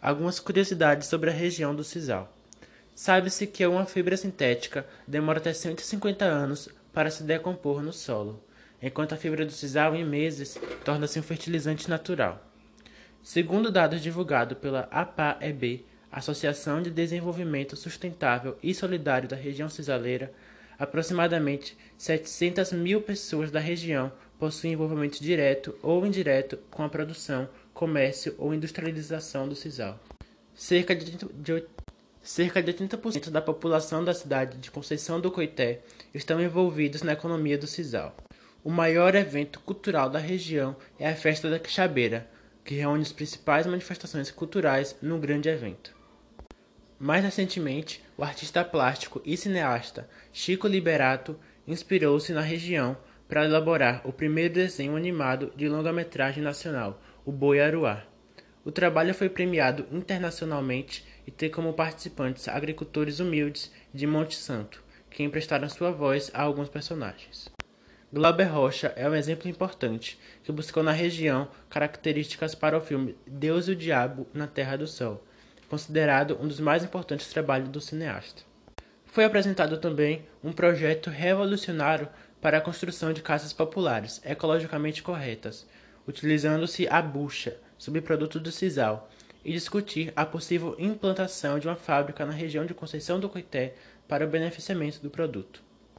Algumas curiosidades sobre a região do sisal. Sabe-se que uma fibra sintética demora até 150 anos para se decompor no solo, enquanto a fibra do sisal, em meses, torna-se um fertilizante natural. Segundo dados divulgados pela APAEB, Associação de Desenvolvimento Sustentável e Solidário da região cisaleira, aproximadamente 700 mil pessoas da região possuem envolvimento direto ou indireto com a produção, comércio ou industrialização do sisal. Cerca de, de, cerca de 80% da população da cidade de Conceição do Coité estão envolvidos na economia do sisal. O maior evento cultural da região é a Festa da Quixabeira, que reúne as principais manifestações culturais num grande evento. Mais recentemente, o artista plástico e cineasta Chico Liberato inspirou-se na região para elaborar o primeiro desenho animado de longa-metragem nacional, o Boi Aruá. O trabalho foi premiado internacionalmente e tem como participantes agricultores humildes de Monte Santo, que emprestaram sua voz a alguns personagens. Glauber Rocha é um exemplo importante que buscou na região características para o filme Deus e o Diabo na Terra do Sol, considerado um dos mais importantes trabalhos do cineasta. Foi apresentado também um projeto revolucionário para a construção de casas populares ecologicamente corretas, utilizando-se a bucha, subproduto do sisal, e discutir a possível implantação de uma fábrica na região de Conceição do Coité para o beneficiamento do produto.